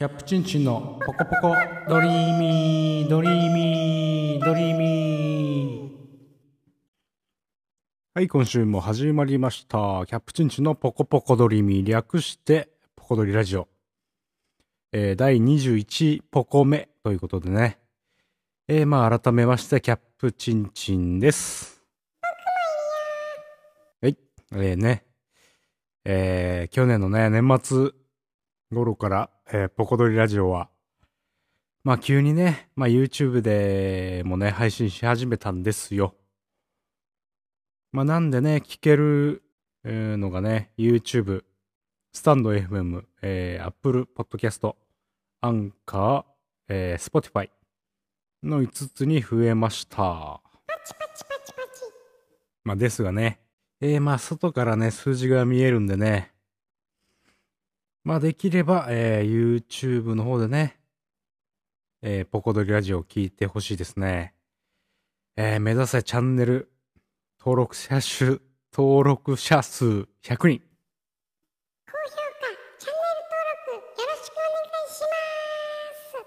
キャプチンチンのポコポコドリーミードリーミードリーミーはい、今週も始まりました。キャプチンチンのポコポコドリーミー略してポコドリラジオ。えー、第21ポコ目ということでね。えー、まあ改めましてキャプチンチンです。はい、えー、ね。えー、去年のね、年末頃から、えーポコドリラジオは、まあ急にね、まあ YouTube でもね、配信し始めたんですよ。まあなんでね、聞けるのがね、YouTube、スタンド FM、えー、Apple Podcast、アンカー、えー、Spotify の5つに増えました。まあですがね、えー、まあ外からね、数字が見えるんでね、まあできれば、えー YouTube の方でね、えーポコドリラジオを聞いてほしいですね。えー目指せチャンネル登録者数、登録者数100人。高評価、チャンネル登録よろしくお願いします。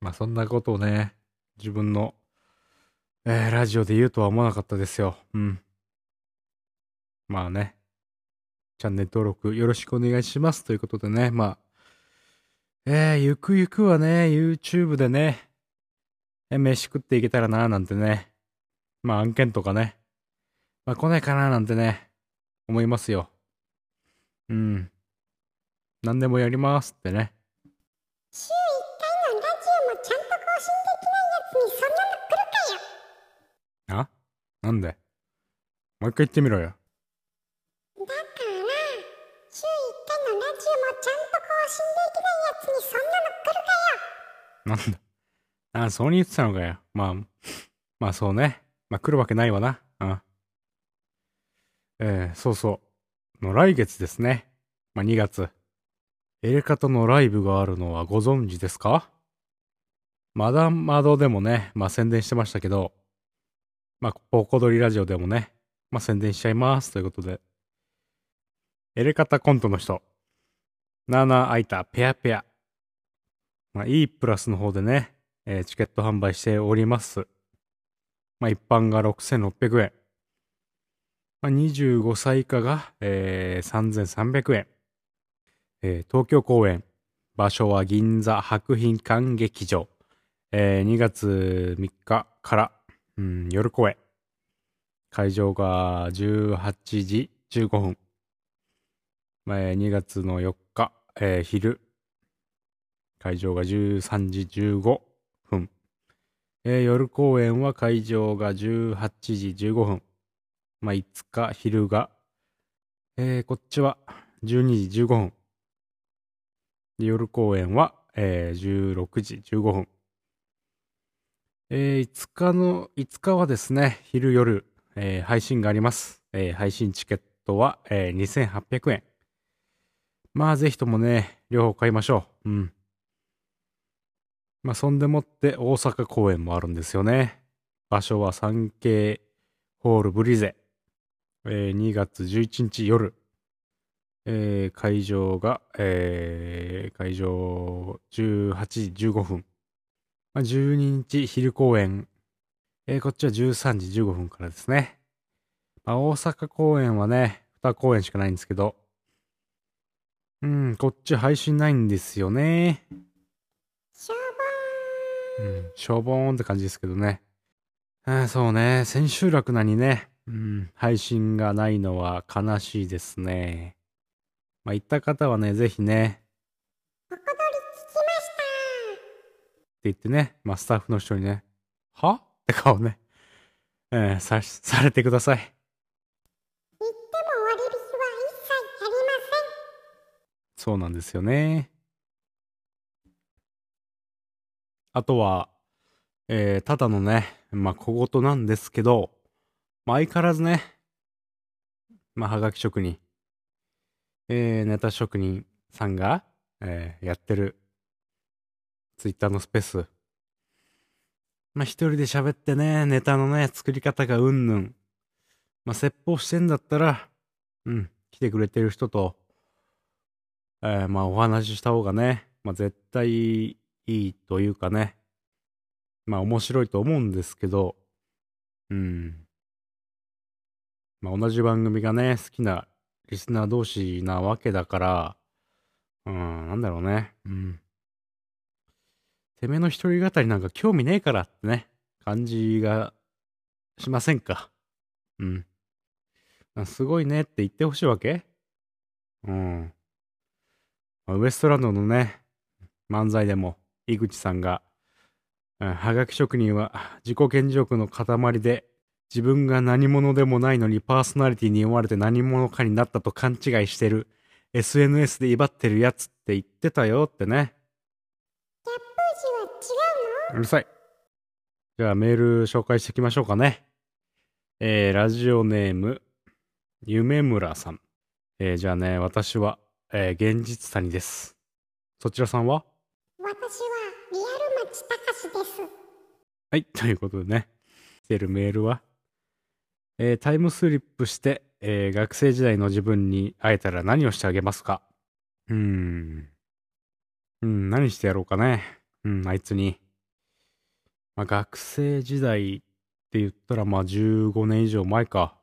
まあそんなことをね、自分の、えーラジオで言うとは思わなかったですよ。うん。まあね、チャンネル登録よろしくお願いしますということでね、まあ、えー、ゆくゆくはね、YouTube でね、え飯食っていけたらななんてね、まあ案件とかね、まあ来ないかななんてね、思いますよ。うん。何でもやりますってね。週1回のラジオもちゃんと更新できないやつにそんなの来るかよ。あ？なんで？もう一回言ってみろよ。死んと更新できないやつにそんなの来るかよ。なんだ。あ、そうに言ってたのかよ。まあ、まあそうね。まあ来るわけないわな。うん。えー、そうそう。の来月ですね。まあ2月。エレカタのライブがあるのはご存知ですか？マダンマドでもね、まあ宣伝してましたけど、まあポコドリラジオでもね、まあ宣伝しちゃいますということで。エレカタコントの人。ナーナーアイタペアペア。まあ、E プラスの方でね、えーチケット販売しております。まあ、一般が6600円。まあ、25歳以下が、えー3300円。えー東京公演。場所は銀座博品館劇場。えー2月3日から、うん、夜公演。会場が18時15分。まあえー2月の4日、えー昼。会場が13時15分。えー夜公演は会場が18時15分。まあ、5日昼が、えーこっちは12時15分。で夜公演は、えー16時15分。えー5日の、5日はですね、昼夜、えー配信があります。えー配信チケットは、えー2800円。まあ、ぜひともね、両方買いましょう。うん。まあ、そんでもって大阪公演もあるんですよね。場所は 3K ホールブリゼ。えー2月11日夜。えー会場が、えー会場18時15分。まあ、12日昼公演。えーこっちは13時15分からですね。まあ、大阪公演はね、2公演しかないんですけど、うん、こっち配信ないんですよね。しょぼうん、しょぼーんって感じですけどね。あーそうね、千秋楽なにね、うん、配信がないのは悲しいですね。まあ、行った方はね、ぜひね、ーん、おこどり聞きました。って言ってね、まあ、スタッフの人にね、は？って顔ね、えーさ、されてください。そうなんですよね。あとは、えーただのね、まあ、小言なんですけど、まあ、相変わらずね、まあ、はがき職人、えーネタ職人さんが、えーやってる、ツイッターのスペース。まあ、一人で喋ってね、ネタのね、作り方がうんぬん。まあ、説法してんだったら、うん、来てくれてる人と、えーまあお話しした方がね、まあ絶対いいというかね、まあ面白いと思うんですけど、うん。まあ同じ番組がね、好きなリスナー同士なわけだから、うん、なんだろうね。うん。てめえの一人語りなんか興味ねえからってね、感じがしませんか。うん。すごいねって言ってほしいわけうん。まあウエストランドのね、漫才でも、井口さんが、うんはがき職人は自己顕示欲の塊で、自分が何者でもないのにパーソナリティに思われて何者かになったと勘違いしてる SNS で威張ってるやつって言ってたよってね。ギャップは違うの？うるさい。じゃあメール紹介していきましょうかね。えー、ラジオネーム、夢村さん。えー、じゃあね、私は、えー、現実谷です。そちらさんは？私はリアル町たかしです。はい、ということでね、来てるメールは、えータイムスリップして、えー学生時代の自分に会えたら何をしてあげますか？うーん。うん、何してやろうかね。うん、あいつに。まあ、学生時代って言ったら、まあ、15年以上前か。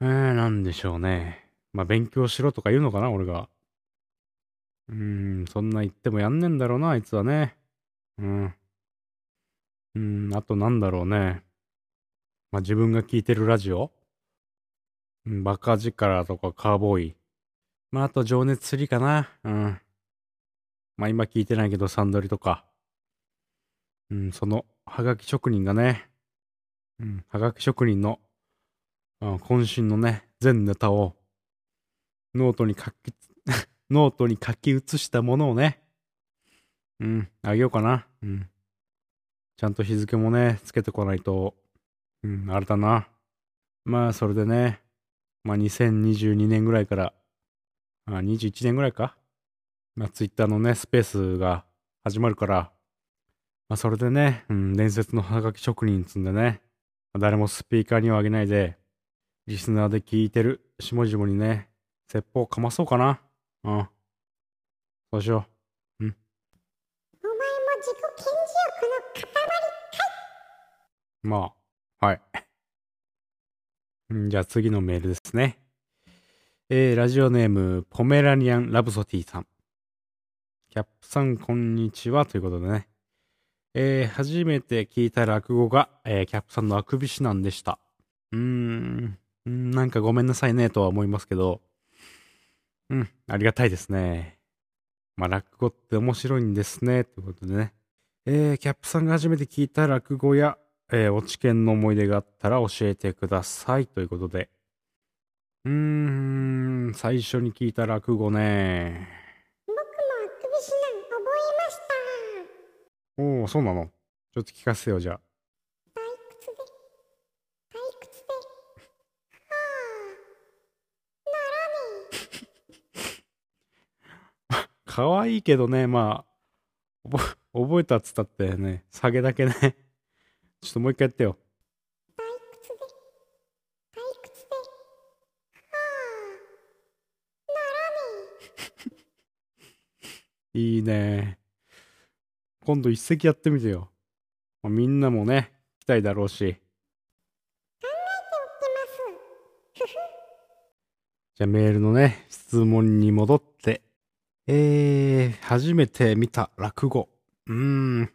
えー、なんでしょうね。まあ、勉強しろとか言うのかな、俺が。うーん、そんな言ってもやんねんだろうな、あいつはね。うん。うん、あとなんだろうね。まあ、自分が聞いてるラジオうんバカ力とかカーボーイ。まあ、あと情熱釣りかな。うん。まあ、今聞いてないけどサンドリとか。うん、その、はがき職人がね、うん、はがき職人の、うん、渾身のね、全ネタを、ノートに書き、ノートに書き写したものをね、うん、あげようかな。うん。ちゃんと日付もね、つけてこないと、うん、あれだな。まあ、それでね、まあ、2022年ぐらいから、あ、21年ぐらいか。まあ、ツイッターのね、スペースが始まるから、まあ、それでね、うん、伝説のハガキ職人つんでね、誰もスピーカーにはあげないで、リスナーで聞いてる下々にね、説法かまそうかな。うん。そうしよお前も自己顕示欲の塊う。まあ、はい。うんじゃあ次のメールですね。えー、ラジオネーム、ポメラニアン・ラブソティさん。キャップさん、こんにちは。ということでね。えー、初めて聞いた落語が、えー、キャップさんのあくび指南でした。うーん、うんなんかごめんなさいね、とは思いますけど。うん、ありがたいですね。まあ、落語って面白いんですね。ということでね。えー、キャップさんが初めて聞いた落語や、えー、お知見の思い出があったら教えてください。ということで。うーん、最初に聞いた落語ね。僕もあくび指南覚えました。おお、そうなの？ちょっと聞かせてよ、じゃあ。退屈で、退屈で、はあ、ならね可愛いけどね、まあ、覚 覚えたっつったってね、下げだけね。ちょっともう一回やってよ。いいね。今度一席やってみてよ。まあみんなもね、来たいだろうし。え、考えておきます。じゃあメールのね、質問に戻って。えー、初めて見た落語。うーん、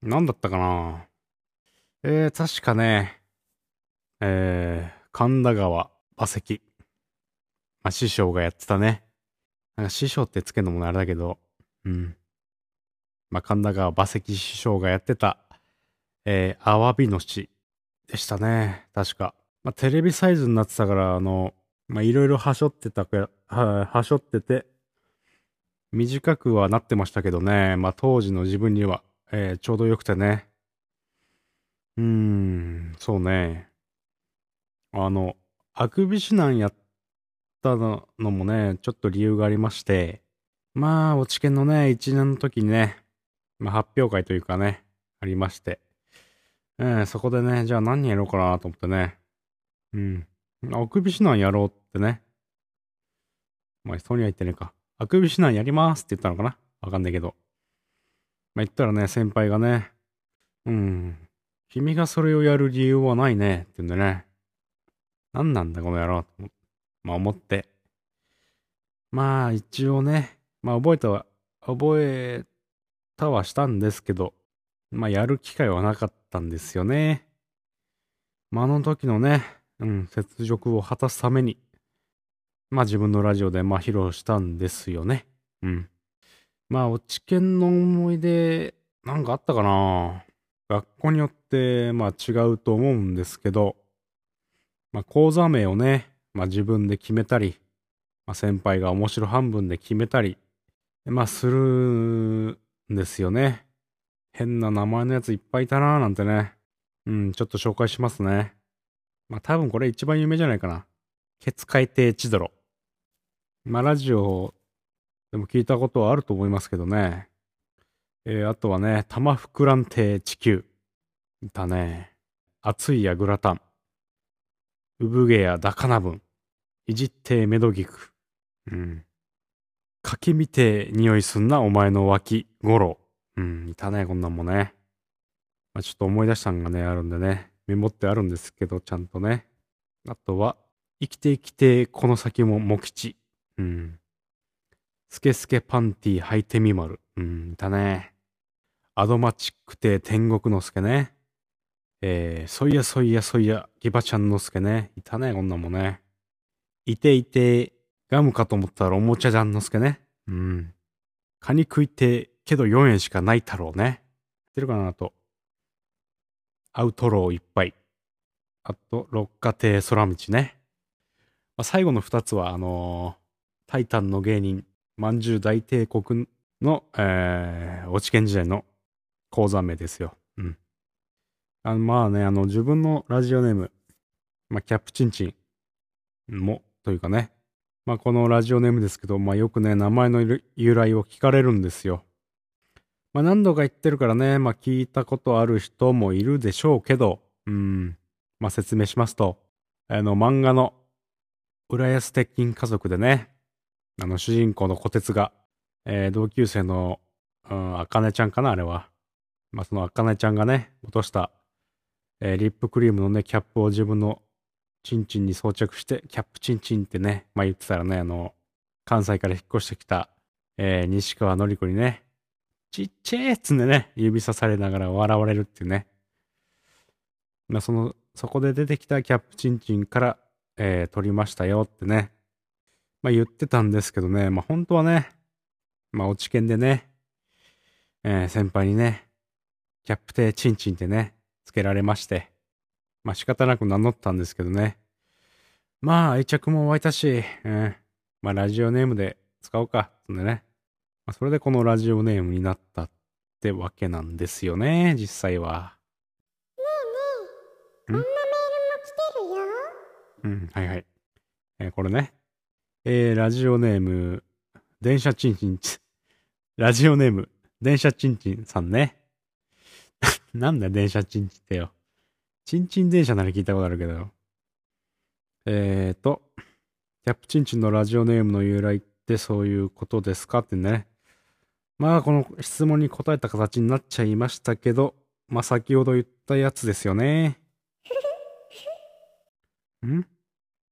なんだったかな。えー、確かね、えー、神田川馬石。まあ、師匠がやってたね。なんか師匠ってつけるのもあれだけど、うん。まあ、神田川馬石師匠がやってた、えー、アワビの市でしたね。確か。まあ、テレビサイズになってたから、あの、まあ、いろいろはしょってたか、は、はしょってて、短くはなってましたけどね。まあ、当時の自分には、えーちょうどよくてね。うーん、そうね。あの、あくび指南やったののもね、ちょっと理由がありまして、まあ、落ち研のね、一年の時にね、まあ、発表会というかね、ありまして、えーそこでね、じゃあ何やろうかなと思ってね、うん。あくび指南やろうってね。まあ、人には言ってねえか。あくび指南やりますって言ったのかな？わかんないけど。まあ、言ったらね、先輩がね、うん、君がそれをやる理由はないね、って言うんでね。何なんだこの野郎、とまあ思って。まあ一応ね、まあ覚えたは、覚えたはしたんですけど、まあやる機会はなかったんですよね。まああの時のね、うん、雪辱を果たすために、まあ自分のラジオでまあ披露したんですよね。うん。まあ、落ち研の思い出、なんかあったかな学校によって、まあ違うと思うんですけど、まあ講座名をね、まあ自分で決めたり、まあ先輩が面白半分で決めたり、まあするんですよね。変な名前のやついっぱいいたなーなんてね。うん、ちょっと紹介しますね。まあ多分これ一番有名じゃないかな。ケツ海底チドロ。まあラジオでも聞いたことはあると思いますけどね。えーあとはね、玉膨らん亭地球。いたね。熱いやグラタン。産毛やダカナブン。いじってメドギク。うん。かきみて匂いすんなお前の脇、ゴロ。うん、いたね、こんなんもね。まあ、ちょっと思い出したんがね、あるんでね。メモってあるんですけど、ちゃんとね。あとは、生きて生きて、この先ももきち。うん。スケスケパンティ履いてみまる。うん、いたね。アドマチック亭天国の助ね。えー、そいやそいやそいや、ギバちゃんの助ね。いたね、こんなんもね。いていて、ガムかと思ったらおもちゃじゃんの助ね。うん。カニ食いて、けど4円しかない太郎ね。知ってるかなあと。アウトローいっぱい。あと、六花亭空道ね。まあ、最後の2つは、あのータイタンの芸人、まんじゅう大帝国の、えー、落ち研時代の講座名ですよ。うん。あのまあね、あの、自分のラジオネーム、まあ、キャップチンチンも、というかね、まあ、このラジオネームですけど、まあ、よくね、名前の由来を聞かれるんですよ。まあ、何度か言ってるからね、まあ、聞いたことある人もいるでしょうけど、うん、まあ、説明しますと、あの、漫画の、浦安鉄筋家族でね、あの、主人公の小鉄が、えー同級生の、うん、あかねちゃんかな、あれは。まあ、そのあかねちゃんがね、落とした、えーリップクリームのね、キャップを自分のチンチンに装着して、キャップチンチンってね、まあ言ってたらね、あの、関西から引っ越してきた、えー西川のり子にね、ちっちゃいっつんでね、指さされながら笑われるっていうね。まあその、そこで出てきたキャップチンチンから、えー取りましたよってね、まあ言ってたんですけどね、まあ本当はね、まあ落ち研でね、えー先輩にね、キャップテチンチンってね、つけられまして、まあ仕方なく名乗ったんですけどね。まあ愛着も湧いたし、うん、まあラジオネームで使おうか、そんでね。まあそれでこのラジオネームになったってわけなんですよね、実際は。こんなメールも来てるよ。うん、はいはい。えーこれね。えーラジオネーム、電車チンチンチ、ラジオネーム、電車チンチンさんね。なんだよ、電車チンチンってよ。チンチン電車なら聞いたことあるけど。えーと、キャップチンチンのラジオネームの由来ってそういうことですかってね。まあ、この質問に答えた形になっちゃいましたけど、まあ、先ほど言ったやつですよね。ん？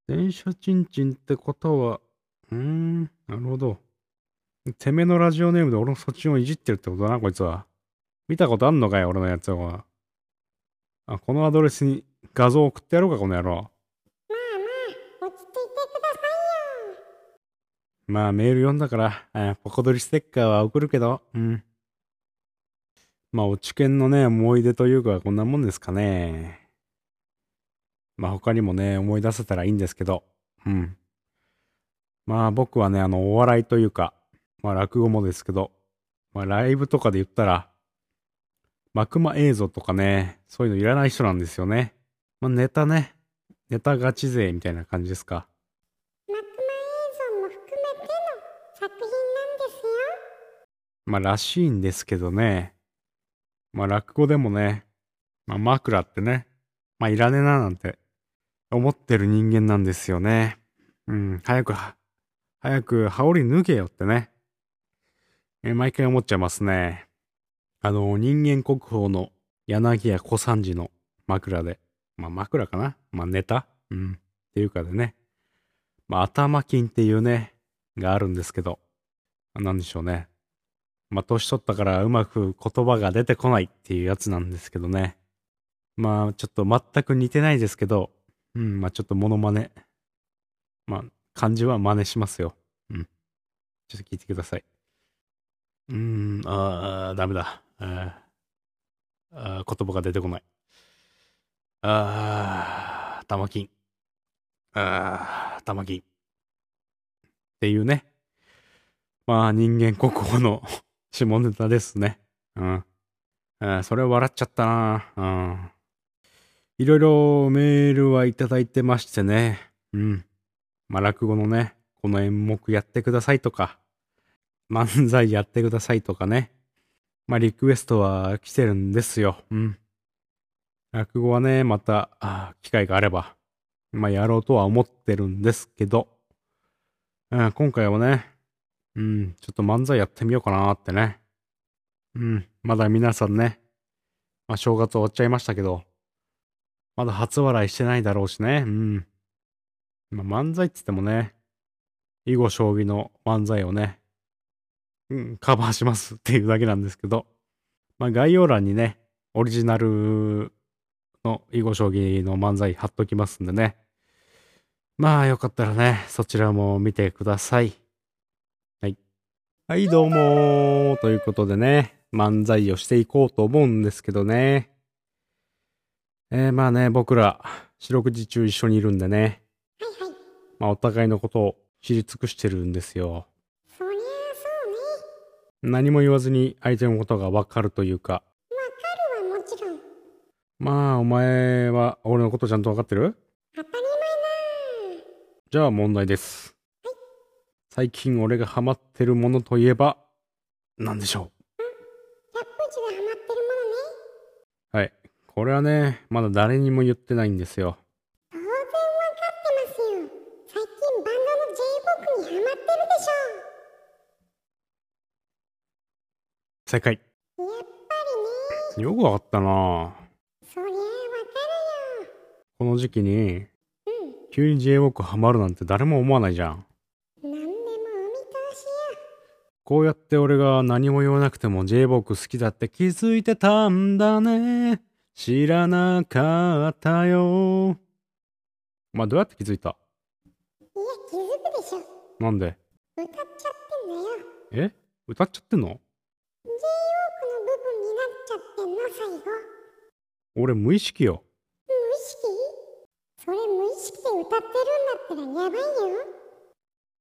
電車チンチンってことは、うーん、なるほど。てめえのラジオネームで俺のそっちをいじってるってことだな、こいつは。見たことあんのかよ、俺のやつは。あ、このアドレスに画像送ってやろうか、この野郎。まあまあ、落ち着いてくださいよ。まあ、メール読んだから、あポコドリステッカーは送るけど、うん。まあ、お知見のね、思い出というか、こんなもんですかね。まあ、他にもね、思い出せたらいいんですけど、うん。まあ、僕はね、あの、お笑いというか、まあ、落語もですけど、まあ、ライブとかで言ったら、幕間映像とかね、そういうのいらない人なんですよね。まあ、ネタね、ネタガチ勢みたいな感じですか。幕間映像も含めての作品なんですよ。まあ、らしいんですけどね。まあ、落語でもね、まあ、枕ってね、まあ、いらねえななんて思ってる人間なんですよね。うん、早くは、早く羽織脱げよってね。え毎回思っちゃいますね。あの、人間国宝の柳家小三治の枕で、まあ枕かな？まあネタ？うん。っていうかでね。まあ頭金っていうね、があるんですけど、なんでしょうね。まあ年取ったからうまく言葉が出てこないっていうやつなんですけどね。まあちょっと全く似てないですけど、うん、まあちょっとモノマネ。まあ漢字は真似しますよ。うん。ちょっと聞いてください。うーん、あー、ダメだ。あーあ言葉が出てこない。あー、玉金。あー、玉金。っていうね。まあ、人間国宝の 下ネタですね。うん。あそれは笑っちゃったな。うん。いろいろメールはいただいてましてね。うん。まあ、落語のね、この演目やってくださいとか、漫才やってくださいとかね。まあ、リクエストは来てるんですよ。うん。落語はね、また、機会があれば、まあ、やろうとは思ってるんですけど、うん、今回はね、うん、ちょっと漫才やってみようかなってね。うん、まだ皆さんね、まあ、正月終わっちゃいましたけど、まだ初笑いしてないだろうしね。うん。まあ、漫才っつってもね、囲碁将棋の漫才をね、うん、カバーしますっていうだけなんですけど、まあ、概要欄にね、オリジナルの囲碁将棋の漫才貼っときますんでね。まあ、よかったらね、そちらも見てください。はい。はい、どうもーということでね、漫才をしていこうと思うんですけどね。えー、まあね、僕ら、四六時中一緒にいるんでね、まあ、お互いのことを知り尽くしてるんですよ。そりゃあそうね。何も言わずに相手のことがわかるというか、わかるはもちろん。まあ、お前は俺のことちゃんとわかってる？当たり前だじゃあ問題です。最近俺がハマってるものといえば、何でしょ百歩一がハマってるものね。うはい。これはね、まだ誰にも言ってないんですよ。当然わかってますよ。最近バンドの J ボークにハマってるでし正解。ょ。やっぱりね。よくわかったなそりゃあわかるよ。この時期に、うん。急に J-WOK ハマるなんて誰も思わないじゃん。なんでもお見通しよ。こうやって俺が何も言わなくても J-WOK 好きだって気づいてたんだね。知らなかったよ。まあ、どうやって気づいた？いや、気づくでしょ。なんで？歌っちゃってんだよ。え？歌っちゃってんの？っちゃってんの、最後。俺無意識よ。無意識？それ無意識で歌ってるんだったらやばいよ。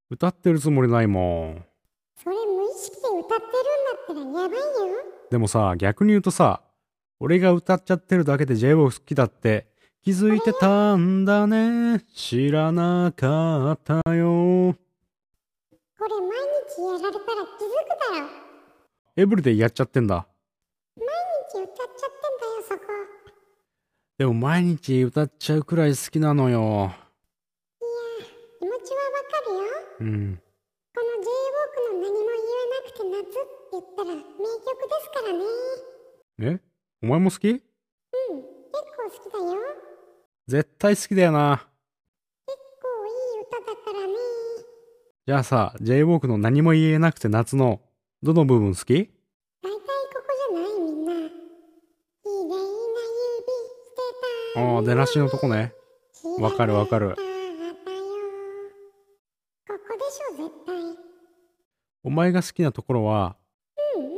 歌ってるつもりないもん。それ無意識で歌ってるんだったらやばいよ。でもさ、逆に言うとさ、俺が歌っちゃってるだけで J-WOK 好きだって気づいてたんだね。知らなかったよ。これ毎日やられたら気づくだろ。エブリデイやっちゃってんだ。歌っちゃってんだよ、そこ。でも毎日歌っちゃうくらい好きなのよ。いや気持ちはわかるよ。うん。この J ウォークの何も言えなくて夏って言ったら名曲ですからね。え？お前も好き？うん、結構好きだよ。絶対好きだよな。結構いい歌だからね。じゃあさ、J-WOK の何も言えなくて夏のどの部分好き？ああ、出なしのとこね。わかるわかるここでしょ、絶対。お前が好きなところは、うんうん。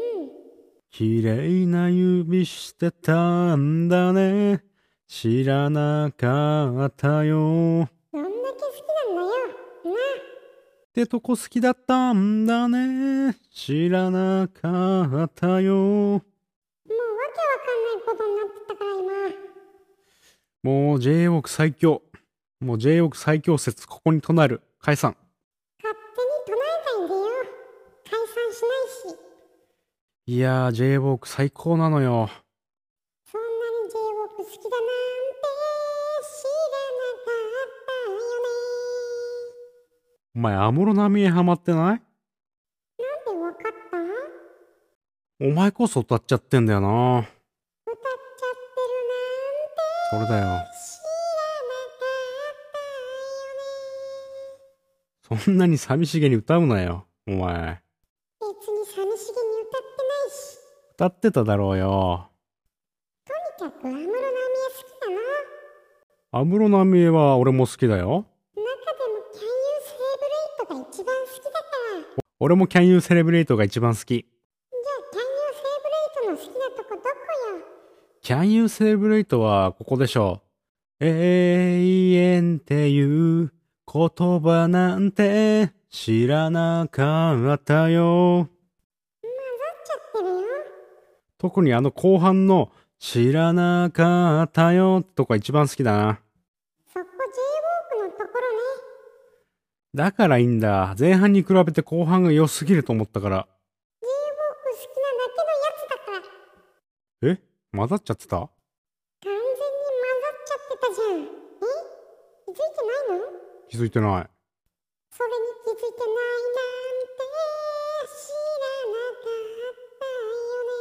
綺麗な指してたんだね。知らなかったよ。どんだけ好きなんだよ。な。ってとこ好きだったんだね。知らなかったよ。もうわけわかんないことになってたから今。もう J-WOK 最強。もう J-WOK 最強説ここに唱える。解散。勝手に唱えないでよ。解散しないし。いやー J-WOK 最高なのよ。そんなに J ウォーク好きだなんて知らなかったよね。お前、安室奈美恵ハマってない？なんでわかった？お前こそ歌っちゃってんだよな。それだよ。そんなに寂しげに歌うなよ。お前。別に寂しげに歌ってないし歌ってただろうよ。とにかく安室奈美恵好きだな安室奈美恵は俺も好きだよ。中でも Can You Celebrate が一番好きだから俺も Can You Celebrate が一番好き。Can You Celebrate はここでしょう。永遠っていう言葉なんて知らなかったよ。混ざっちゃってるよ特にあの後半の知らなかったよとか一番好きだな。そこ J-WALK のところねだからいいんだ。前半に比べて後半が良すぎると思ったから。J-WALK 好きなだけのやつだからえ？混ざっちゃってた？完全に混ざっちゃってたじゃんえ？気づいてないの？気づいてない。それに気づいてないなんて知らなかったよね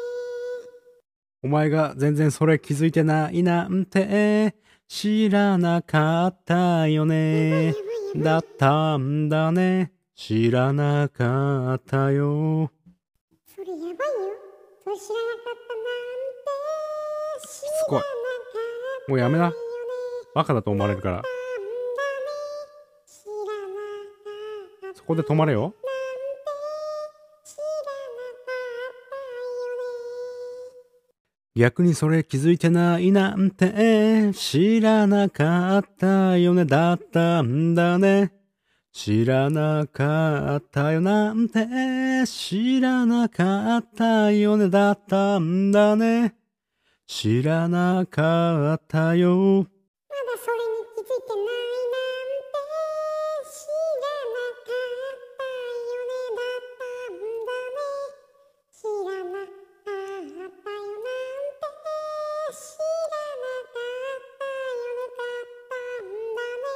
お前が全然それ気づいてないなんて知らなかったよね。だったんだね。知らなかったよ。それやばいよそれ知らなかったなつこいもうやめなバカだと思われるから。そこで止まれよ。逆にそれ気づいてないなんて知らなかったよね。だったんだね。知らなかったよなんて知らなかったよね。だったんだね。知らなかったよ。まだそれに気づいてないなんて知らなかったよね。だったんだね。知らなかったよなんて知らなかったよね。だったんだね。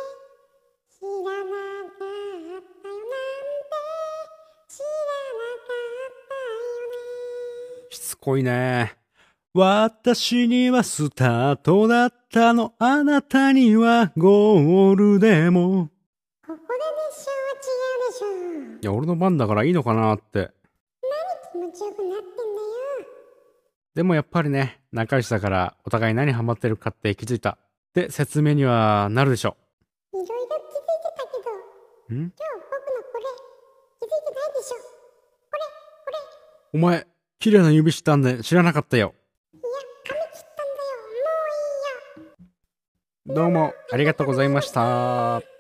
知らなかったよなんて知らなかったよね。しつこいね。私にはスタートだったの。あなたにはゴールでも。ここで熱唱は違うでしょいや、俺の番だからいいのかなって。気持ちよくなってんだよでもやっぱりね、仲良しだからお互い何ハマってるかって気づいた。って説明にはなるでしょいろいろ気づいてたけどう。ん？今日僕のこれ気づいてないでしょこれこれお前、綺麗な指したんで知らなかったよ。どうもありがとうございました。